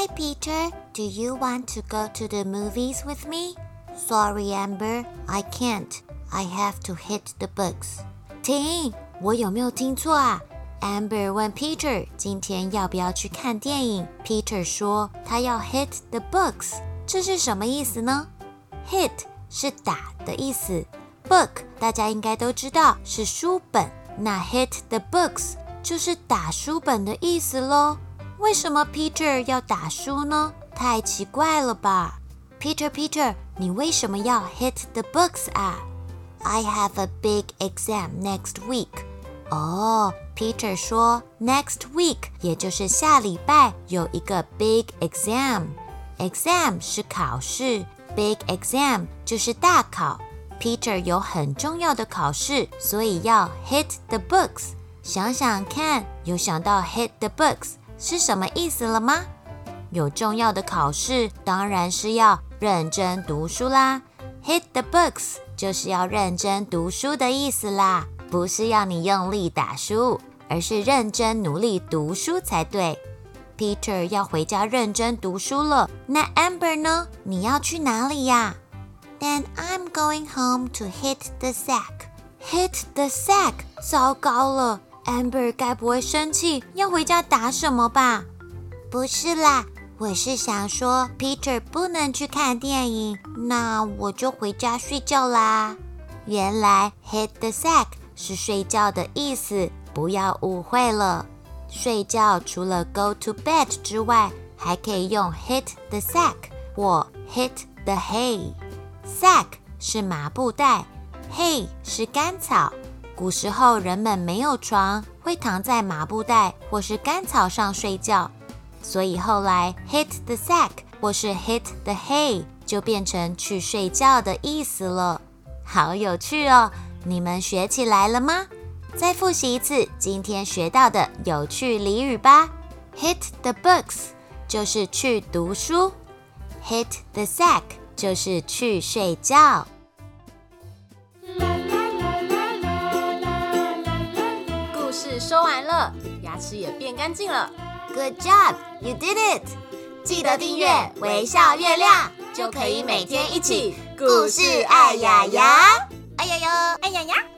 Hi, Peter. Do you want to go to the movies with me? Sorry, Amber, I can't. I have to hit the books. 停！我有没有听错啊？Amber 问 Peter 今天要不要去看电影。Peter 说他要 hit the books，这是什么意思呢？Hit 是打的意思，book 大家应该都知道是书本，那 hit the books 就是打书本的意思喽。 为什么 Peter 要打书呢？太奇怪了吧！Peter，Peter，你为什么要 hit the books 啊？I have a big exam next week。哦，Peter 说 next week，也就是下礼拜有一个 big exam。exam 是考试，big exam 就是大考。Peter 有很重要的考试，所以要 hit the books。想想看，有想到 hit the books？ 是什么意思了吗？有重要的考试，当然是要认真读书啦。Hit the books 就是要认真读书的意思啦，不是要你用力打书，而是认真努力读书才对。Peter 要回家认真读书了，那 Amber 呢？你要去哪里呀？Then I'm going home to hit the sack. Hit the sack，糟糕了。Amber 该不会生气要回家打什么吧？不是啦，我是想说 Peter 不能去看电影，那我就回家睡觉啦。原来 hit the sack 是睡觉的意思，不要误会了。睡觉除了 go to bed 之外，还可以用 hit the sack 或 hit the hay。sack 是麻布袋，hay 是干草。古时候人们没有床，会躺在麻布袋或是干草上睡觉，所以后来 hit the sack 或是 hit the hay 就变成去睡觉的意思了。好有趣哦！你们学起来了吗？再复习一次今天学到的有趣俚语吧。Hit the books 就是去读书，hit the sack 就是去睡觉。齿也变干净了。Good job, you did it！记得订阅微笑月亮，就可以每天一起故事爱牙牙，爱牙牙，爱牙牙。